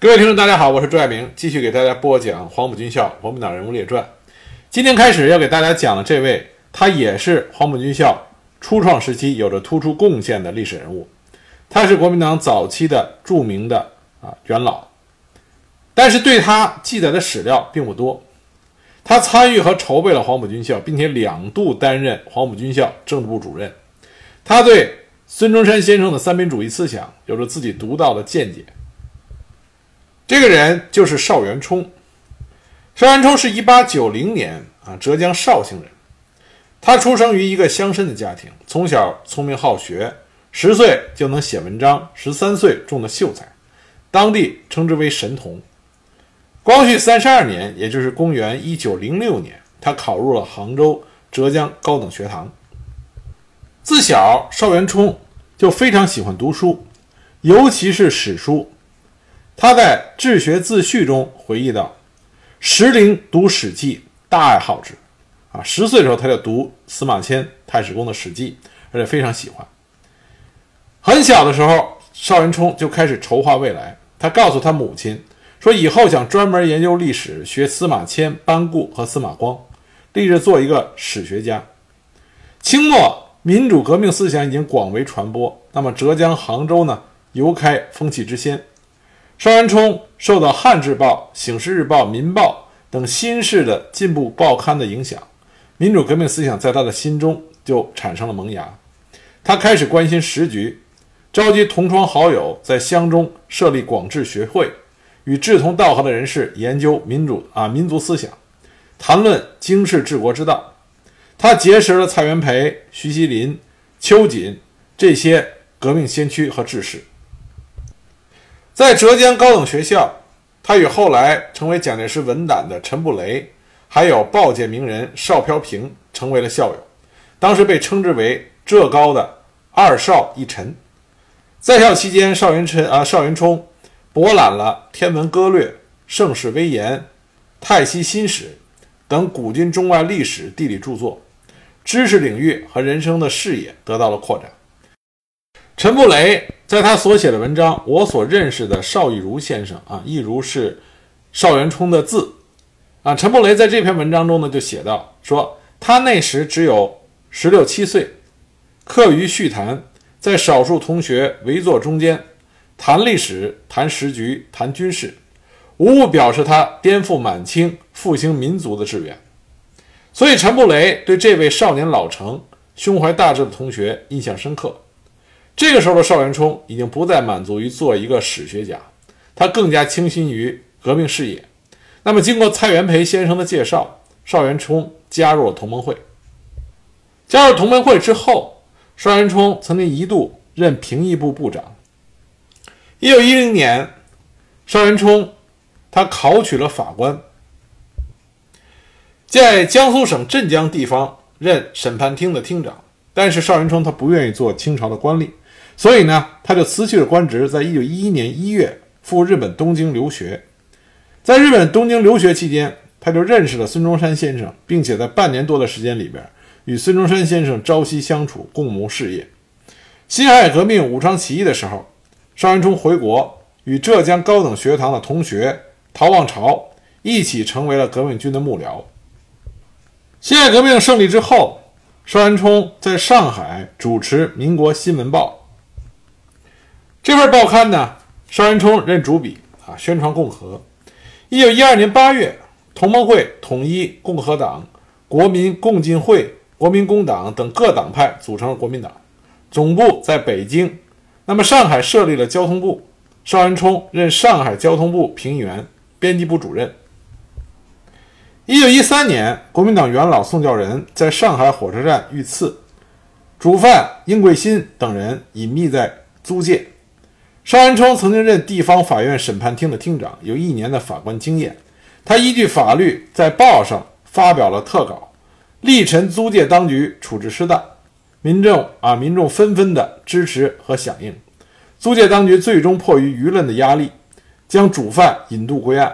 各位听众，大家好，我是朱爱明，继续给大家播讲《黄埔军校国民党人物列传》。今天开始要给大家讲的这位，他也是黄埔军校初创时期有着突出贡献的历史人物，他是国民党早期的著名的啊元老，但是对他记载的史料并不多。他参与和筹备了黄埔军校，并且两度担任黄埔军校政治部主任。他对孙中山先生的三民主义思想有着自己独到的见解。这个人就是邵元冲。邵元冲是一八九零年啊浙江绍兴人，他出生于一个乡绅的家庭，从小聪明好学，十岁就能写文章，十三岁中了秀才，当地称之为神童。光绪三十二年，也就是公元一九零六年，他考入了杭州浙江高等学堂。自小，邵元冲就非常喜欢读书，尤其是史书。他在《治学自序》中回忆道：“时龄读《史记》，大爱好之。啊，十岁的时候他就读司马迁、太史公的《史记》，而且非常喜欢。很小的时候，邵元冲就开始筹划未来。他告诉他母亲说，以后想专门研究历史，学司马迁、班固和司马光，立志做一个史学家。清末民主革命思想已经广为传播，那么浙江杭州呢，犹开风气之先。邵元冲受到《汉志报》《醒世日报》《民报》等新式的进步报刊的影响，民主革命思想在他的心中就产生了萌芽。他开始关心时局，召集同窗好友，在乡中设立广志学会，与志同道合的人士研究民主啊民族思想，谈论经世治国之道。他结识了蔡元培、徐锡麟、秋瑾这些革命先驱和志士。在浙江高等学校，他与后来成为蒋介石文胆的陈布雷，还有报界名人邵飘萍成为了校友。当时被称之为“浙高的二邵一陈”。在校期间，邵元琛啊，邵元冲博览了《天文歌略》《盛世威严》《泰西新史》等古今中外历史地理著作，知识领域和人生的视野得到了扩展。陈布雷在他所写的文章《我所认识的邵逸如先生》啊，逸如是邵元冲的字啊。陈布雷在这篇文章中呢，就写到说，他那时只有十六七岁，课余叙谈，在少数同学围坐中间，谈历史、谈时局、谈军事，无不表示他颠覆满清、复兴民族的志愿。所以，陈布雷对这位少年老成、胸怀大志的同学印象深刻。这个时候的邵元冲已经不再满足于做一个史学家，他更加倾心于革命事业。那么，经过蔡元培先生的介绍，邵元冲加入了同盟会。加入同盟会之后，邵元冲曾经一度任评议部部长。一九一零年，邵元冲他考取了法官，在江苏省镇江地方任审判厅的厅长。但是邵元冲他不愿意做清朝的官吏。所以呢，他就辞去了官职，在一九一一年一月赴日本东京留学。在日本东京留学期间，他就认识了孙中山先生，并且在半年多的时间里边，与孙中山先生朝夕相处，共谋事业。辛亥革命武昌起义的时候，邵元冲回国，与浙江高等学堂的同学陶望潮一起成为了革命军的幕僚。辛亥革命胜利之后，邵元冲在上海主持《民国新闻报》。这份报刊呢，邵元冲任主笔啊，宣传共和。一九一二年八月，同盟会统一共和党、国民共进会、国民工党等各党派，组成了国民党，总部在北京。那么上海设立了交通部，邵元冲任上海交通部评议员、编辑部主任。一九一三年，国民党元老宋教仁在上海火车站遇刺，主犯殷桂新等人隐秘在租界。邵元冲曾经任地方法院审判厅的厅长，有一年的法官经验。他依据法律在报上发表了特稿，力陈租界当局处置失当，民众啊，民众纷纷的支持和响应。租界当局最终迫于舆论的压力，将主犯引渡归案，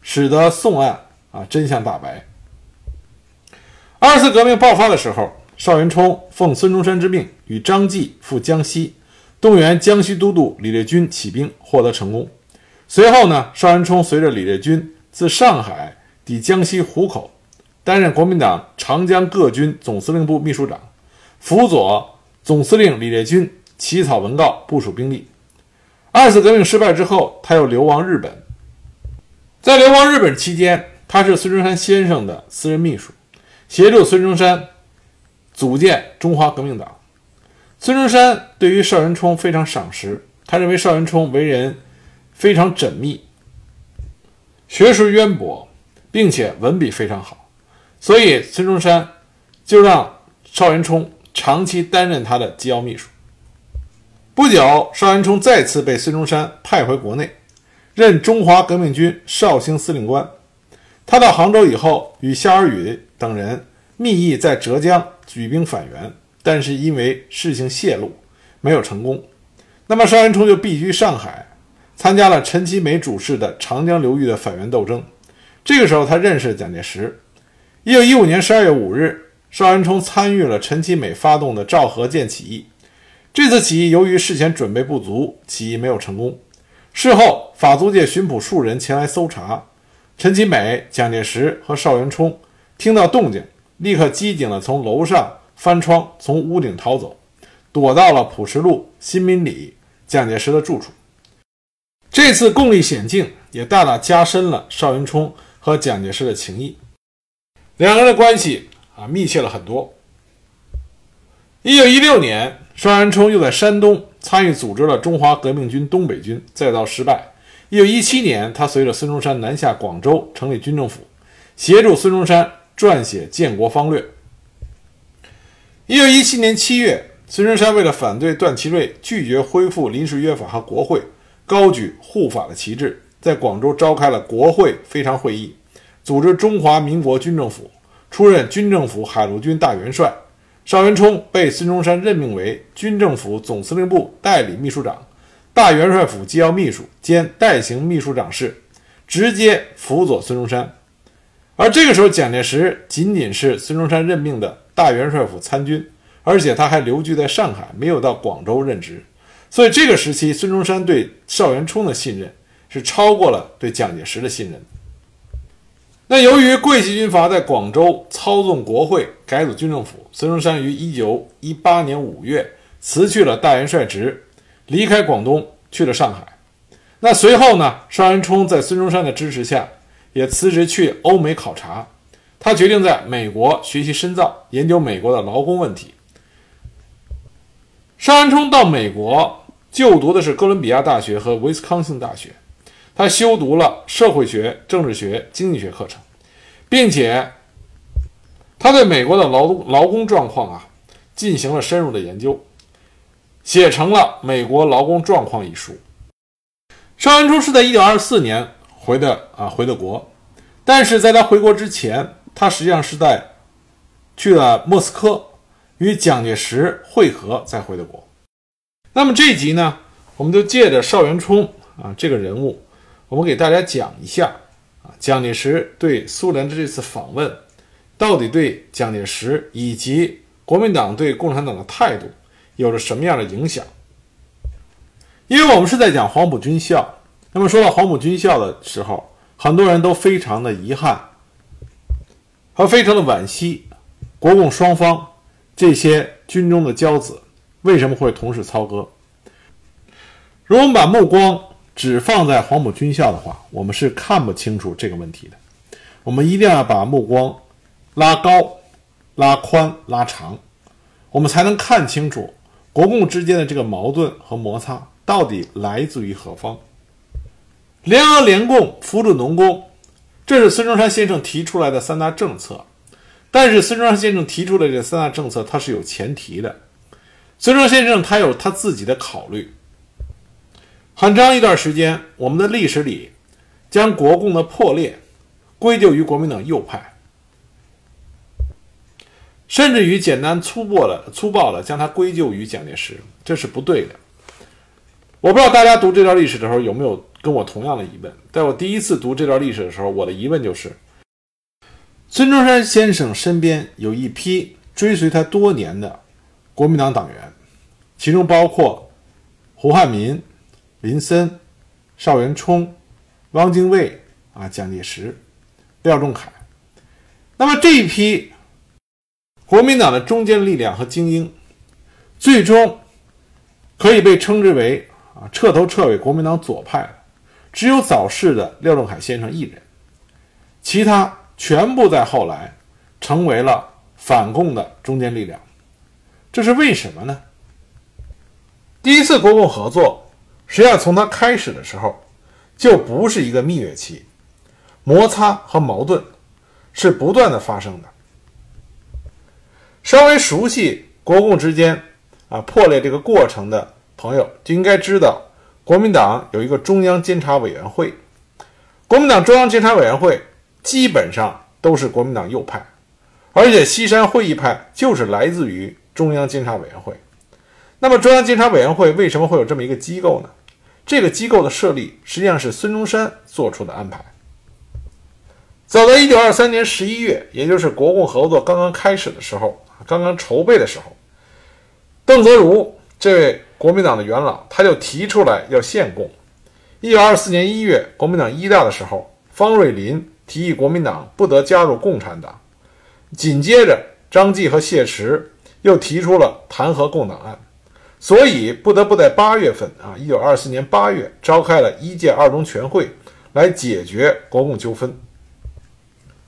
使得宋案啊真相大白。二次革命爆发的时候，邵元冲奉孙中山之命，与张继赴江西。动员江西都督李烈钧起兵，获得成功。随后呢，邵元冲随着李烈钧自上海抵江西湖口，担任国民党长江各军总司令部秘书长，辅佐总司令李烈钧起草文告、部署兵力。二次革命失败之后，他又流亡日本。在流亡日本期间，他是孙中山先生的私人秘书，协助孙中山组建中华革命党。孙中山对于邵元冲非常赏识，他认为邵元冲为人非常缜密，学识渊博，并且文笔非常好，所以孙中山就让邵元冲长期担任他的机要秘书。不久，邵元冲再次被孙中山派回国内，任中华革命军绍兴司令官。他到杭州以后，与夏尔禹等人密议在浙江举兵反袁。但是因为事情泄露，没有成功。那么邵元冲就避居上海，参加了陈其美主事的长江流域的反袁斗争。这个时候，他认识了蒋介石。一九一五年十二月五日，邵元冲参与了陈其美发动的赵和舰起义。这次起义由于事前准备不足，起义没有成功。事后，法租界巡捕数人前来搜查，陈其美、蒋介石和邵元冲听到动静，立刻机警地从楼上。翻窗从屋顶逃走，躲到了朴实路新民里蒋介石的住处。这次共历险境，也大大加深了邵元冲和蒋介石的情谊，两个人的关系啊密切了很多。一九一六年，邵元冲又在山东参与组织了中华革命军东北军，再遭失败。一九一七年，他随着孙中山南下广州，成立军政府，协助孙中山撰写建国方略。一九一七年七月，孙中山为了反对段祺瑞拒绝恢复临时约法和国会，高举护法的旗帜，在广州召开了国会非常会议，组织中华民国军政府，出任军政府海陆军大元帅。邵元冲被孙中山任命为军政府总司令部代理秘书长、大元帅府机要秘书兼代行秘书长事，直接辅佐孙中山。而这个时候，蒋介石仅仅是孙中山任命的。大元帅府参军，而且他还留居在上海，没有到广州任职，所以这个时期孙中山对邵元冲的信任是超过了对蒋介石的信任。那由于桂系军阀在广州操纵国会，改组军政府，孙中山于一九一八年五月辞去了大元帅职，离开广东去了上海。那随后呢，邵元冲在孙中山的支持下，也辞职去欧美考察。他决定在美国学习深造，研究美国的劳工问题。邵元冲到美国就读的是哥伦比亚大学和威斯康星大学，他修读了社会学、政治学、经济学课程，并且他对美国的劳动劳工状况啊进行了深入的研究，写成了《美国劳工状况》一书。邵元冲是在1924年回的啊回的国，但是在他回国之前。他实际上是在去了莫斯科与蒋介石会合再回的国。那么这一集呢，我们就借着邵元冲啊这个人物，我们给大家讲一下啊蒋介石对苏联的这次访问，到底对蒋介石以及国民党对共产党的态度有着什么样的影响？因为我们是在讲黄埔军校，那么说到黄埔军校的时候，很多人都非常的遗憾。和非常的惋惜，国共双方这些军中的骄子为什么会同时操戈？如果我们把目光只放在黄埔军校的话，我们是看不清楚这个问题的。我们一定要把目光拉高、拉宽、拉长，我们才能看清楚国共之间的这个矛盾和摩擦到底来自于何方。联俄联共扶助农工。这是孙中山先生提出来的三大政策，但是孙中山先生提出的这三大政策，它是有前提的。孙中山先生他有他自己的考虑。很长一段时间，我们的历史里将国共的破裂归咎于国民党右派，甚至于简单粗暴的粗暴的将它归咎于蒋介石，这是不对的。我不知道大家读这段历史的时候有没有。跟我同样的疑问，在我第一次读这段历史的时候，我的疑问就是：孙中山先生身边有一批追随他多年的国民党党员，其中包括胡汉民、林森、邵元冲、汪精卫啊、蒋介石、廖仲恺。那么这一批国民党的中坚力量和精英，最终可以被称之为啊彻头彻尾国民党左派，只有早逝的廖仲恺先生一人，其他全部在后来成为了反共的中坚力量。这是为什么呢？第一次国共合作，实际上从它开始的时候，就不是一个蜜月期，摩擦和矛盾是不断的发生的。稍微熟悉国共之间啊破裂这个过程的朋友，就应该知道，国民党有一个中央监察委员会，国民党中央监察委员会基本上都是国民党右派，而且西山会议派就是来自于中央监察委员会。那么，中央监察委员会为什么会有这么一个机构呢？这个机构的设立实际上是孙中山做出的安排。早在一九二三年十一月，也就是国共合作刚刚开始的时候，刚刚筹备的时候，邓泽如这位国民党的元老，他就提出来要献共。一九二四年一月，国民党一大的时候，方瑞林提议国民党不得加入共产党，紧接着张继和谢池又提出了弹劾共党案。所以不得不在八月份啊，一九二四年八月召开了一届二中全会，来解决国共纠纷。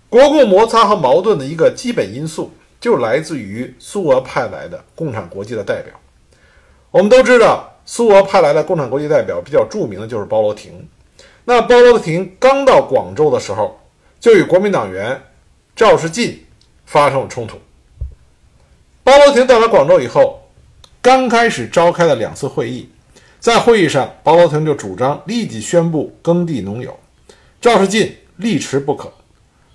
国共摩擦和矛盾的一个基本因素，就来自于苏俄派来的共产国际的代表。我们都知道，苏俄派来的共产国际代表比较著名的就是包罗廷。那包罗廷刚到广州的时候，就与国民党员赵世进发生了冲突。包罗廷到了广州以后。刚开始召开了两次会议，在会议上，包罗廷就主张立即宣布耕地农有，赵世进力持不可，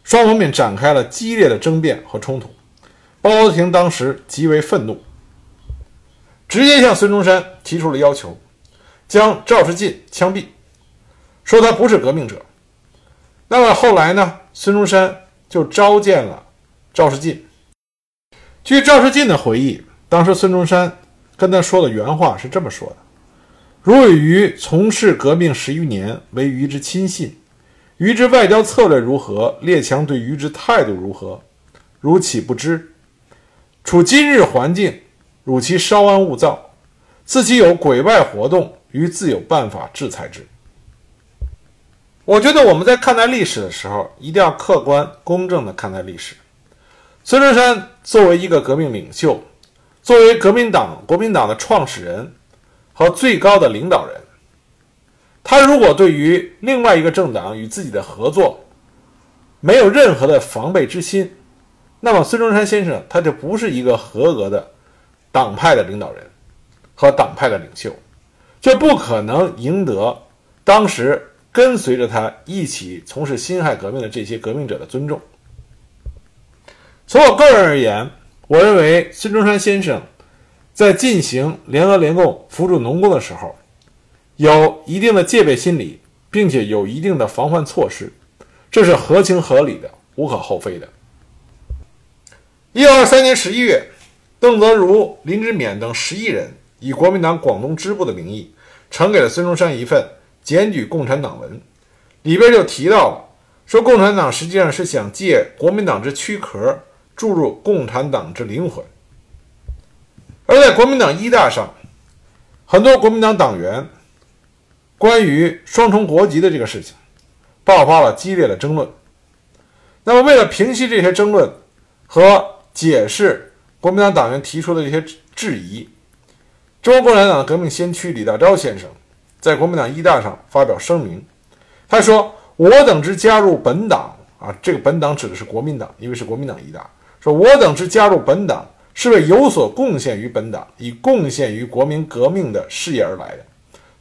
双方面展开了激烈的争辩和冲突。包罗廷当时极为愤怒，直接向孙中山提出了要求，将赵世进枪毙，说他不是革命者。那么后来呢？孙中山就召见了赵世进。据赵世进的回忆，当时孙中山。跟他说的原话是这么说的：“如与于从事革命十余年，为于之亲信，于之外交策略如何？列强对于之态度如何？如岂不知？处今日环境，汝其稍安勿躁，自其有鬼外活动，于自有办法制裁之。”我觉得我们在看待历史的时候，一定要客观公正地看待历史。孙中山作为一个革命领袖。作为革命党、国民党的创始人和最高的领导人，他如果对于另外一个政党与自己的合作没有任何的防备之心，那么孙中山先生他就不是一个合格的党派的领导人和党派的领袖，就不可能赢得当时跟随着他一起从事辛亥革命的这些革命者的尊重。从我个人而言。我认为孙中山先生在进行联俄联共扶助农工的时候，有一定的戒备心理，并且有一定的防范措施，这是合情合理的，无可厚非的。一九二三年十一月，邓泽如、林之勉等十一人以国民党广东支部的名义，呈给了孙中山一份检举共产党文，里边就提到了，说共产党实际上是想借国民党之躯壳。注入共产党之灵魂，而在国民党一大上，很多国民党党员关于双重国籍的这个事情，爆发了激烈的争论。那么，为了平息这些争论和解释国民党党员提出的这些质疑，中国共产党的革命先驱李大钊先生在国民党一大上发表声明，他说：“我等之加入本党啊，这个本党指的是国民党，因为是国民党一大。”说我等之加入本党，是为有所贡献于本党，以贡献于国民革命的事业而来的，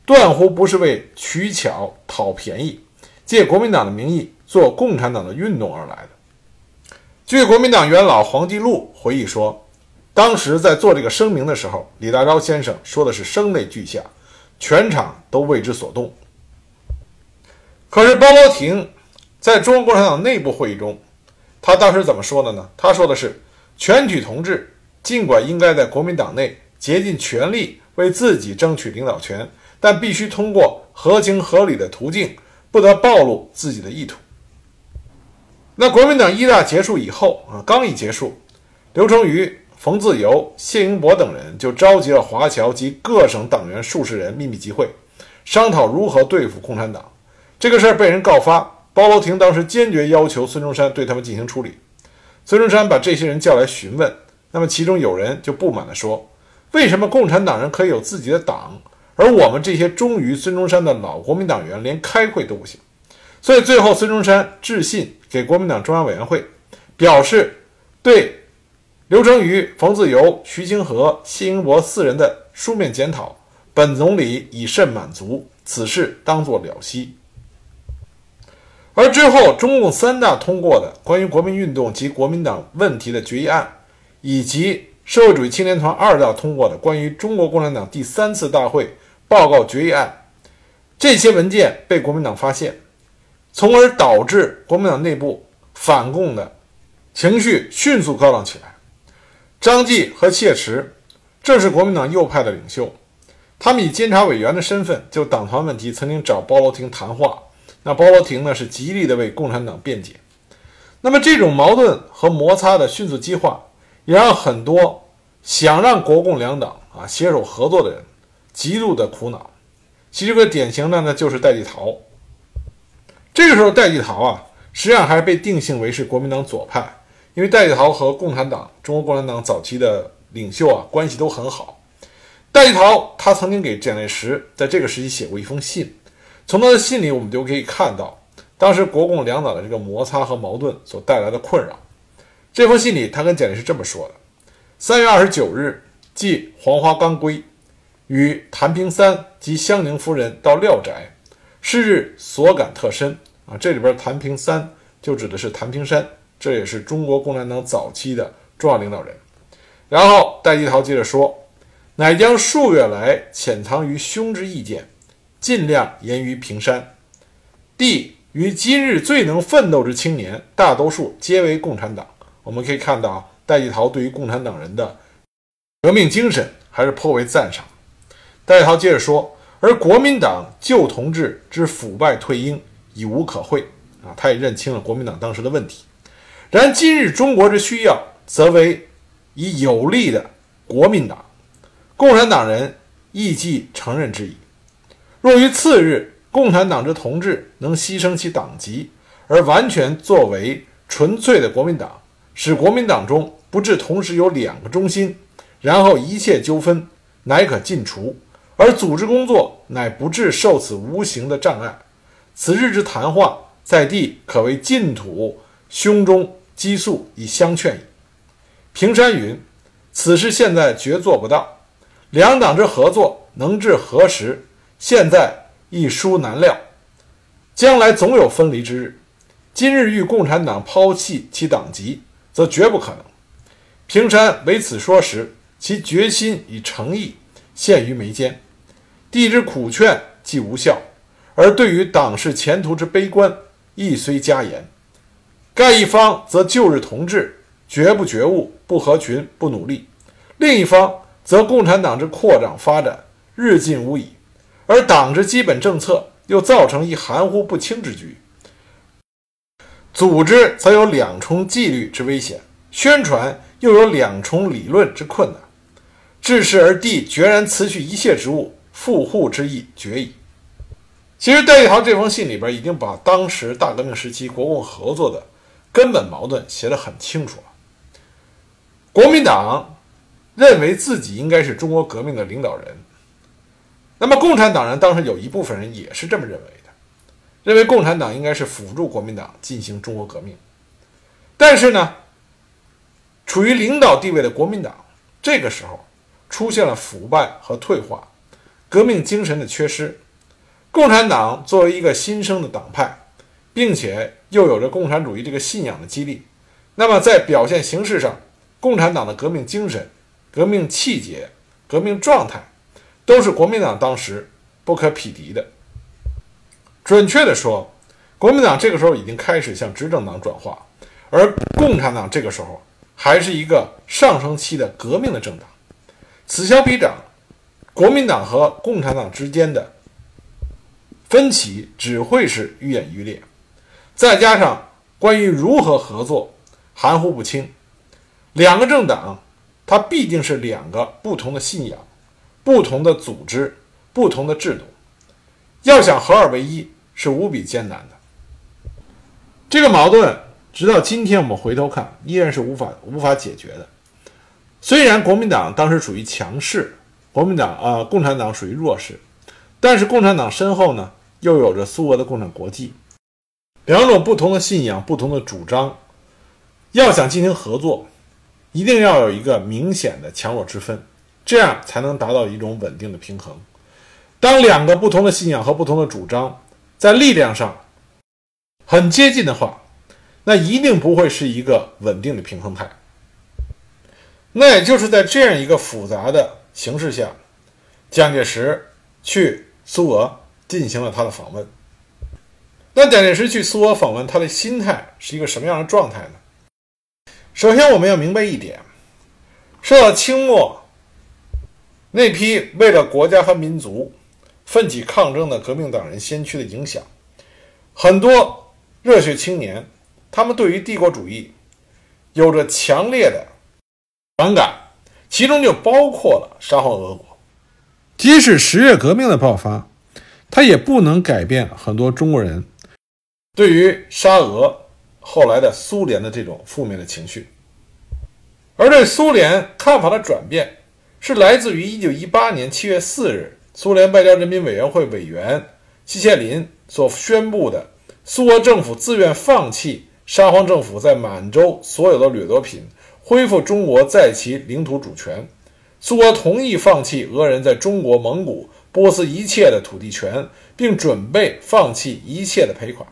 断乎不是为取巧讨便宜，借国民党的名义做共产党的运动而来的。据国民党元老黄继禄回忆说，当时在做这个声明的时候，李大钊先生说的是声泪俱下，全场都为之所动。可是包罗廷在中国共产党内部会议中。他当时怎么说的呢？他说的是：“全体同志尽管应该在国民党内竭尽全力为自己争取领导权，但必须通过合情合理的途径，不得暴露自己的意图。那国民党一大结束以后啊，刚一结束，刘成瑜、冯自由、谢英伯等人就召集了华侨及各省党员数十人秘密集会，商讨如何对付共产党。这个事儿被人告发，包罗廷当时坚决要求孙中山对他们进行处理。孙中山把这些人叫来询问，那么其中有人就不满地说：“为什么共产党人可以有自己的党，而我们这些忠于孙中山的老国民党员连开会都不行？”所以最后，孙中山致信给国民党中央委员会，表示对刘成宇、冯自由、徐清河、谢英伯四人的书面检讨，本总理已甚满足，此事当作了息。而之后，中共三大通过的关于国民运动及国民党问题的决议案，以及社会主义青年团二大通过的关于中国共产党第三次大会报告决议案，这些文件被国民党发现。从而导致国民党内部反共的情绪迅速高涨起来。张继和谢池正是国民党右派的领袖，他们以监察委员的身份就党团问题曾经找包罗廷谈话。那包罗廷呢是极力的为共产党辩解。那么这种矛盾和摩擦的迅速激化，也让很多想让国共两党啊携手合作的人极度的苦恼。其中一个典型的呢就是戴季陶。这个时候，戴季陶啊，实际上还是被定性为是国民党左派，因为戴季陶和共产党、中国共产党早期的领袖啊关系都很好。戴季陶他曾经给蒋介石在这个时期写过一封信，从他的信里我们就可以看到当时国共两党的这个摩擦和矛盾所带来的困扰。这封信里，他跟蒋介石这么说的：“三月二十九日，即黄花岗归，与谭平三及香宁夫人到廖宅。”是日所感特深啊！这里边谭平三就指的是谭平山，这也是中国共产党早期的重要领导人。然后戴季陶接着说：“乃将数月来潜藏于胸之意见，尽量言于平山。帝于今日最能奋斗之青年，大多数皆为共产党。”我们可以看到，戴季陶对于共产党人的革命精神还是颇为赞赏。戴季陶接着说。而国民党旧同志之腐败退英已无可讳啊！他也认清了国民党当时的问题。然今日中国之需要，则为以有力的国民党，共产党人亦既承认之矣。若于次日，共产党之同志能牺牲其党籍，而完全作为纯粹的国民党，使国民党中不至同时有两个中心，然后一切纠纷乃可尽除。而组织工作乃不致受此无形的障碍。此日之谈话，在地可谓净土胸中激素以相劝矣。平山云：“此事现在绝做不到。两党之合作能至何时？现在亦殊难料。将来总有分离之日。今日欲共产党抛弃其党籍，则绝不可能。平山为此说时，其决心与诚意现于眉间。”帝之苦劝既无效，而对于党事前途之悲观亦虽加言。盖一方则旧日同志绝不觉悟，不合群，不努力；另一方则共产党之扩张发展日进无已，而党之基本政策又造成一含糊不清之局。组织则有两重纪律之危险，宣传又有两重理论之困难，至是而帝决然辞去一切职务。复护之意决矣。其实戴季陶这封信里边已经把当时大革命时期国共合作的根本矛盾写得很清楚了。国民党认为自己应该是中国革命的领导人，那么共产党人当时有一部分人也是这么认为的，认为共产党应该是辅助国民党进行中国革命。但是呢，处于领导地位的国民党这个时候出现了腐败和退化。革命精神的缺失，共产党作为一个新生的党派，并且又有着共产主义这个信仰的激励，那么在表现形式上，共产党的革命精神、革命气节、革命状态，都是国民党当时不可匹敌的。准确的说，国民党这个时候已经开始向执政党转化，而共产党这个时候还是一个上升期的革命的政党。此消彼长。国民党和共产党之间的分歧只会是愈演愈烈，再加上关于如何合作含糊不清，两个政党它必定是两个不同的信仰、不同的组织、不同的制度，要想合二为一是无比艰难的。这个矛盾直到今天我们回头看，依然是无法无法解决的。虽然国民党当时属于强势，国民党啊，共产党属于弱势，但是共产党身后呢，又有着苏俄的共产国际，两种不同的信仰、不同的主张，要想进行合作，一定要有一个明显的强弱之分，这样才能达到一种稳定的平衡。当两个不同的信仰和不同的主张在力量上很接近的话，那一定不会是一个稳定的平衡态。那也就是在这样一个复杂的形势下，蒋介石去苏俄进行了他的访问。那蒋介石去苏俄访问，他的心态是一个什么样的状态呢？首先，我们要明白一点：受到清末那批为了国家和民族奋起抗争的革命党人先驱的影响，很多热血青年，他们对于帝国主义有着强烈的。反感，其中就包括了沙皇俄国。即使十月革命的爆发，它也不能改变很多中国人对于沙俄后来的苏联的这种负面的情绪。而对苏联看法的转变，是来自于1918年7月4日，苏联外交人民委员会委员季羡林所宣布的苏俄政府自愿放弃沙皇政府在满洲所有的掠夺品。恢复中国在其领土主权，苏俄同意放弃俄人在中国、蒙古、波斯一切的土地权，并准备放弃一切的赔款。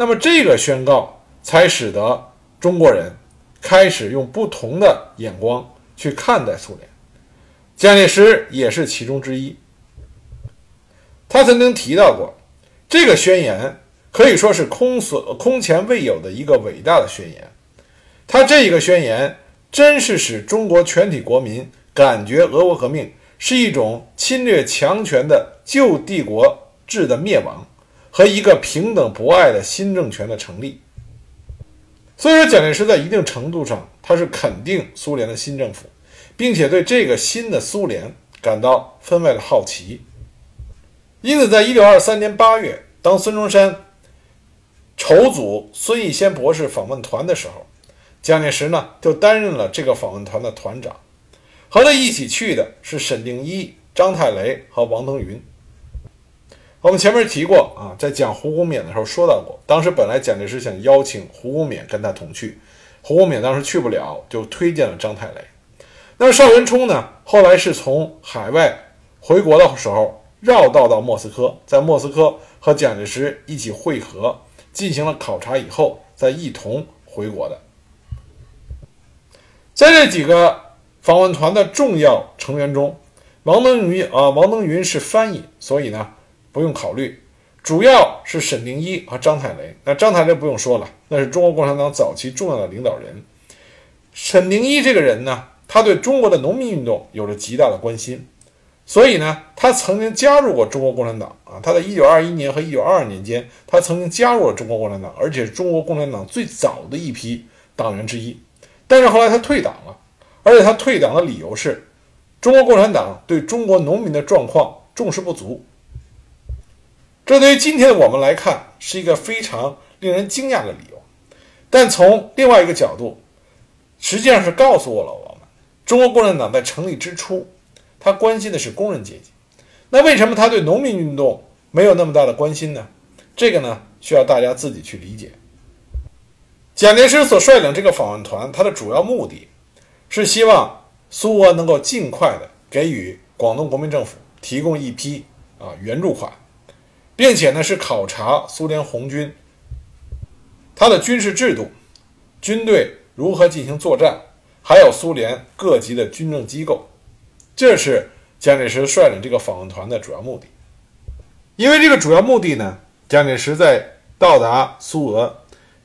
那么，这个宣告才使得中国人开始用不同的眼光去看待苏联。蒋介石也是其中之一。他曾经提到过，这个宣言可以说是空所空前未有的一个伟大的宣言。他这一个宣言，真是使中国全体国民感觉俄国革命是一种侵略强权的旧帝国制的灭亡，和一个平等博爱的新政权的成立。所以说，蒋介石在一定程度上，他是肯定苏联的新政府，并且对这个新的苏联感到分外的好奇。因此，在一九二三年八月，当孙中山筹组孙逸仙博士访问团的时候。蒋介石呢，就担任了这个访问团的团长，和他一起去的是沈定一、张太雷和王登云。我们前面提过啊，在讲胡公勉的时候说到过，当时本来蒋介石想邀请胡公勉跟他同去，胡公勉当时去不了，就推荐了张太雷。那邵元冲呢，后来是从海外回国的时候绕道到莫斯科，在莫斯科和蒋介石一起会合，进行了考察以后，再一同回国的。在这几个访问团的重要成员中，王登云啊，王登云是翻译，所以呢不用考虑。主要是沈定一和张太雷。那张太雷不用说了，那是中国共产党早期重要的领导人。沈定一这个人呢，他对中国的农民运动有着极大的关心，所以呢，他曾经加入过中国共产党啊。他在1921年和1922年间，他曾经加入了中国共产党，而且是中国共产党最早的一批党员之一。但是后来他退党了，而且他退党的理由是，中国共产党对中国农民的状况重视不足。这对于今天的我们来看是一个非常令人惊讶的理由，但从另外一个角度，实际上是告诉了我们，中国共产党在成立之初，他关心的是工人阶级。那为什么他对农民运动没有那么大的关心呢？这个呢，需要大家自己去理解。蒋介石所率领这个访问团，他的主要目的，是希望苏俄能够尽快的给予广东国民政府提供一批啊援助款，并且呢是考察苏联红军，他的军事制度，军队如何进行作战，还有苏联各级的军政机构，这是蒋介石率领这个访问团的主要目的。因为这个主要目的呢，蒋介石在到达苏俄。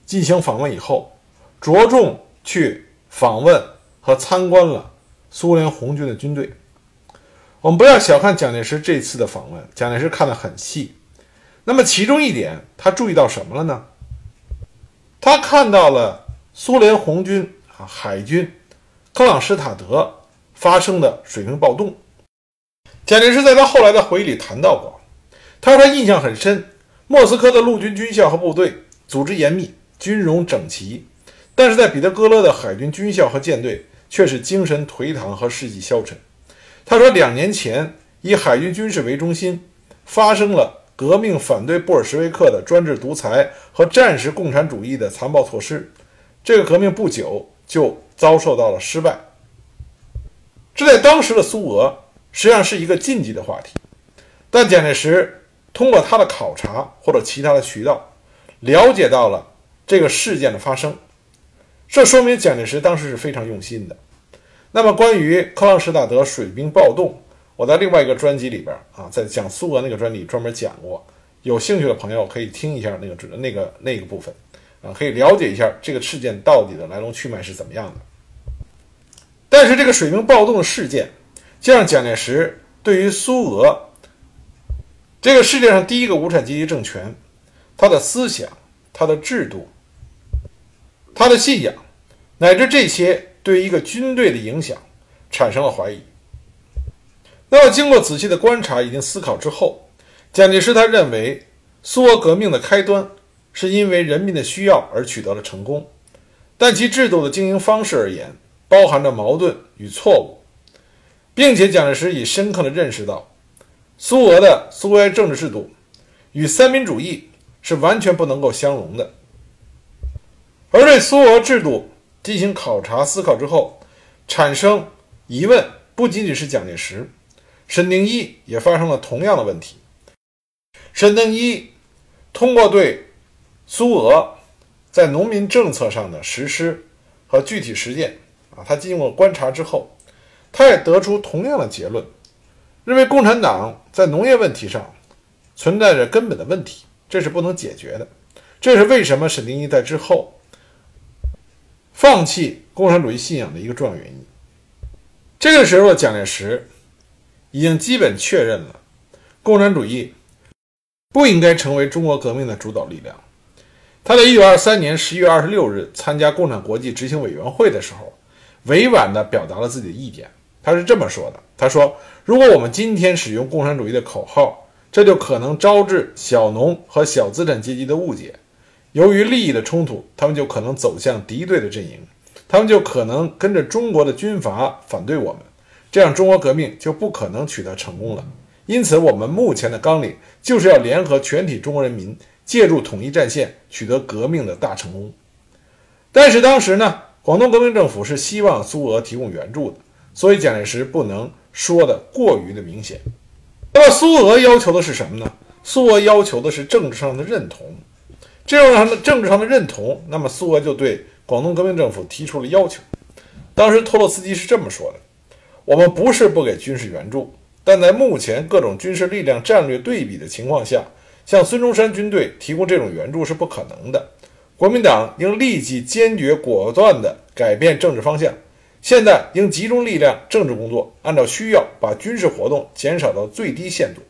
进行访问以后，着重去访问和参观了苏联红军的军队，我们不要小看蒋介石这次的访问，蒋介石看得很细。那么其中一点，他注意到什么了呢？他看到了苏联红军啊海军克朗施塔德发生的水平暴动。蒋介石在他后来的回忆里谈到过，他说他印象很深，莫斯科的陆军军校和部队组织严密，军容整齐，但是在彼得格勒的海军军校和舰队却是精神颓唐和士气消沉。他说，两年前以海军军事为中心发生了。革命反对布尔什维克的专制独裁和战时共产主义的残暴措施，这个革命不久就遭受到了失败。这在当时的苏俄实际上是一个禁忌的话题，但蒋介石通过他的考察或者其他的渠道了解到了这个事件的发生，这说明蒋介石当时是非常用心的。那么，关于克朗施塔德水兵暴动。我在另外一个专辑里边啊，在讲苏俄那个专辑专门讲过，有兴趣的朋友可以听一下那个那个那个部分啊，可以了解一下这个事件到底的来龙去脉是怎么样的。但是这个水兵暴动的事件，就让蒋介石对于苏俄这个世界上第一个无产阶级政权，他的思想、他的制度、他的信仰，乃至这些对一个军队的影响，产生了怀疑。那么，经过仔细的观察以及思考之后，蒋介石他认为，苏俄革命的开端是因为人民的需要而取得了成功，但其制度的经营方式而言，包含着矛盾与错误，并且蒋介石已深刻地认识到，苏俄的苏维埃政治制度与三民主义是完全不能够相容的。而对苏俄制度进行考察思考之后，产生疑问不仅仅是蒋介石。沈定一也发生了同样的问题。沈定一通过对苏俄在农民政策上的实施和具体实践啊，他经过观察之后，他也得出同样的结论，认为共产党在农业问题上存在着根本的问题，这是不能解决的。这是为什么沈定一在之后放弃共产主义信仰的一个重要原因。这个时候，蒋介石。已经基本确认了，共产主义不应该成为中国革命的主导力量。他在1923年11月26日参加共产国际执行委员会的时候，委婉地表达了自己的意见。他是这么说的：“他说，如果我们今天使用共产主义的口号，这就可能招致小农和小资产阶级的误解。由于利益的冲突，他们就可能走向敌对的阵营，他们就可能跟着中国的军阀反对我们。”这样，中国革命就不可能取得成功了。因此，我们目前的纲领就是要联合全体中国人民，借助统一战线，取得革命的大成功。但是当时呢，广东革命政府是希望苏俄提供援助的，所以蒋介石不能说的过于的明显。那么，苏俄要求的是什么呢？苏俄要求的是政治上的认同。这样的政治上的认同，那么苏俄就对广东革命政府提出了要求。当时托洛斯基是这么说的。我们不是不给军事援助，但在目前各种军事力量战略对比的情况下，向孙中山军队提供这种援助是不可能的。国民党应立即坚决果断地改变政治方向，现在应集中力量政治工作，按照需要把军事活动减少到最低限度。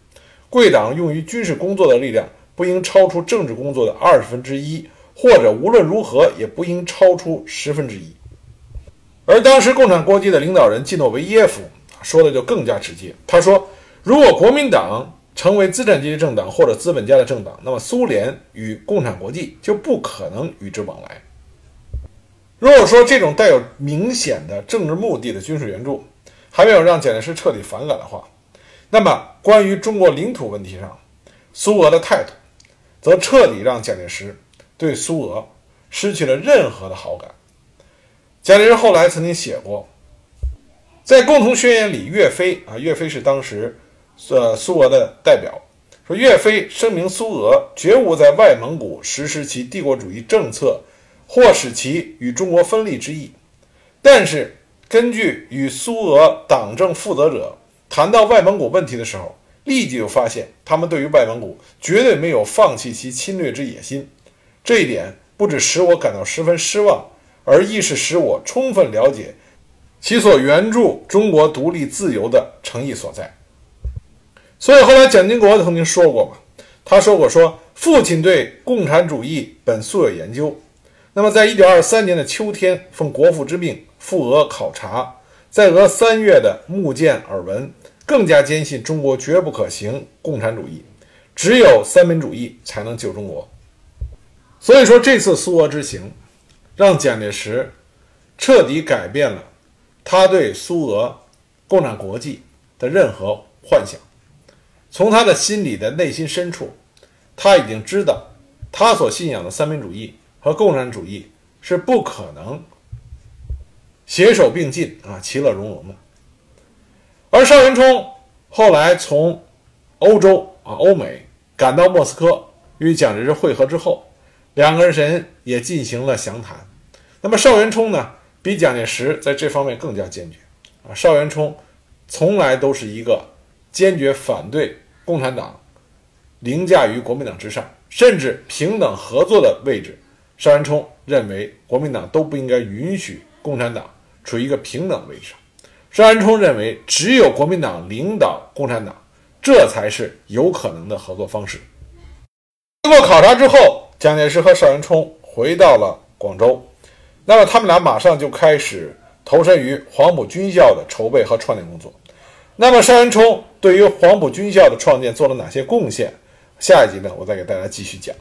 贵党用于军事工作的力量不应超出政治工作的二十分之一，或者无论如何也不应超出十分之一。而当时共产国际的领导人季诺维耶夫说的就更加直接，他说：“如果国民党成为资产阶级政党或者资本家的政党，那么苏联与共产国际就不可能与之往来。如果说这种带有明显的政治目的的军事援助还没有让蒋介石彻底反感的话，那么关于中国领土问题上，苏俄的态度则彻底让蒋介石对苏俄失去了任何的好感。”蒋介石后来曾经写过，在共同宣言里，岳飞啊，岳飞是当时呃苏俄的代表，说岳飞声明苏俄绝无在外蒙古实施其帝国主义政策或使其与中国分立之意。但是，根据与苏俄党政负责者谈到外蒙古问题的时候，立即就发现他们对于外蒙古绝对没有放弃其侵略之野心。这一点不止使我感到十分失望。而亦是使我充分了解其所援助中国独立自由的诚意所在。所以后来蒋经国曾经说过嘛，他说过说父亲对共产主义本素有研究，那么在一九二三年的秋天，奉国父之命赴俄考察，在俄三月的目见耳闻，更加坚信中国绝不可行共产主义，只有三民主义才能救中国。所以说这次苏俄之行，让蒋介石彻底改变了他对苏俄共产国际的任何幻想。从他的心里的内心深处，他已经知道，他所信仰的三民主义和共产主义是不可能携手并进啊，其乐融融的。而邵元冲后来从欧洲啊欧美赶到莫斯科与蒋介石会合之后，两个人也进行了详谈。那么邵元冲呢，比蒋介石在这方面更加坚决啊。邵元冲从来都是一个坚决反对。共产党凌驾于国民党之上，甚至平等合作的位置。邵元冲认为，国民党都不应该允许共产党处于一个平等位置上。邵元冲认为，只有国民党领导共产党，这才是有可能的合作方式。经过考察之后，蒋介石和邵元冲回到了广州，那么他们俩马上就开始投身于黄埔军校的筹备和创建工作。那么邵元冲对于黄埔军校的创建做了哪些贡献？下一集呢，我再给大家继续讲。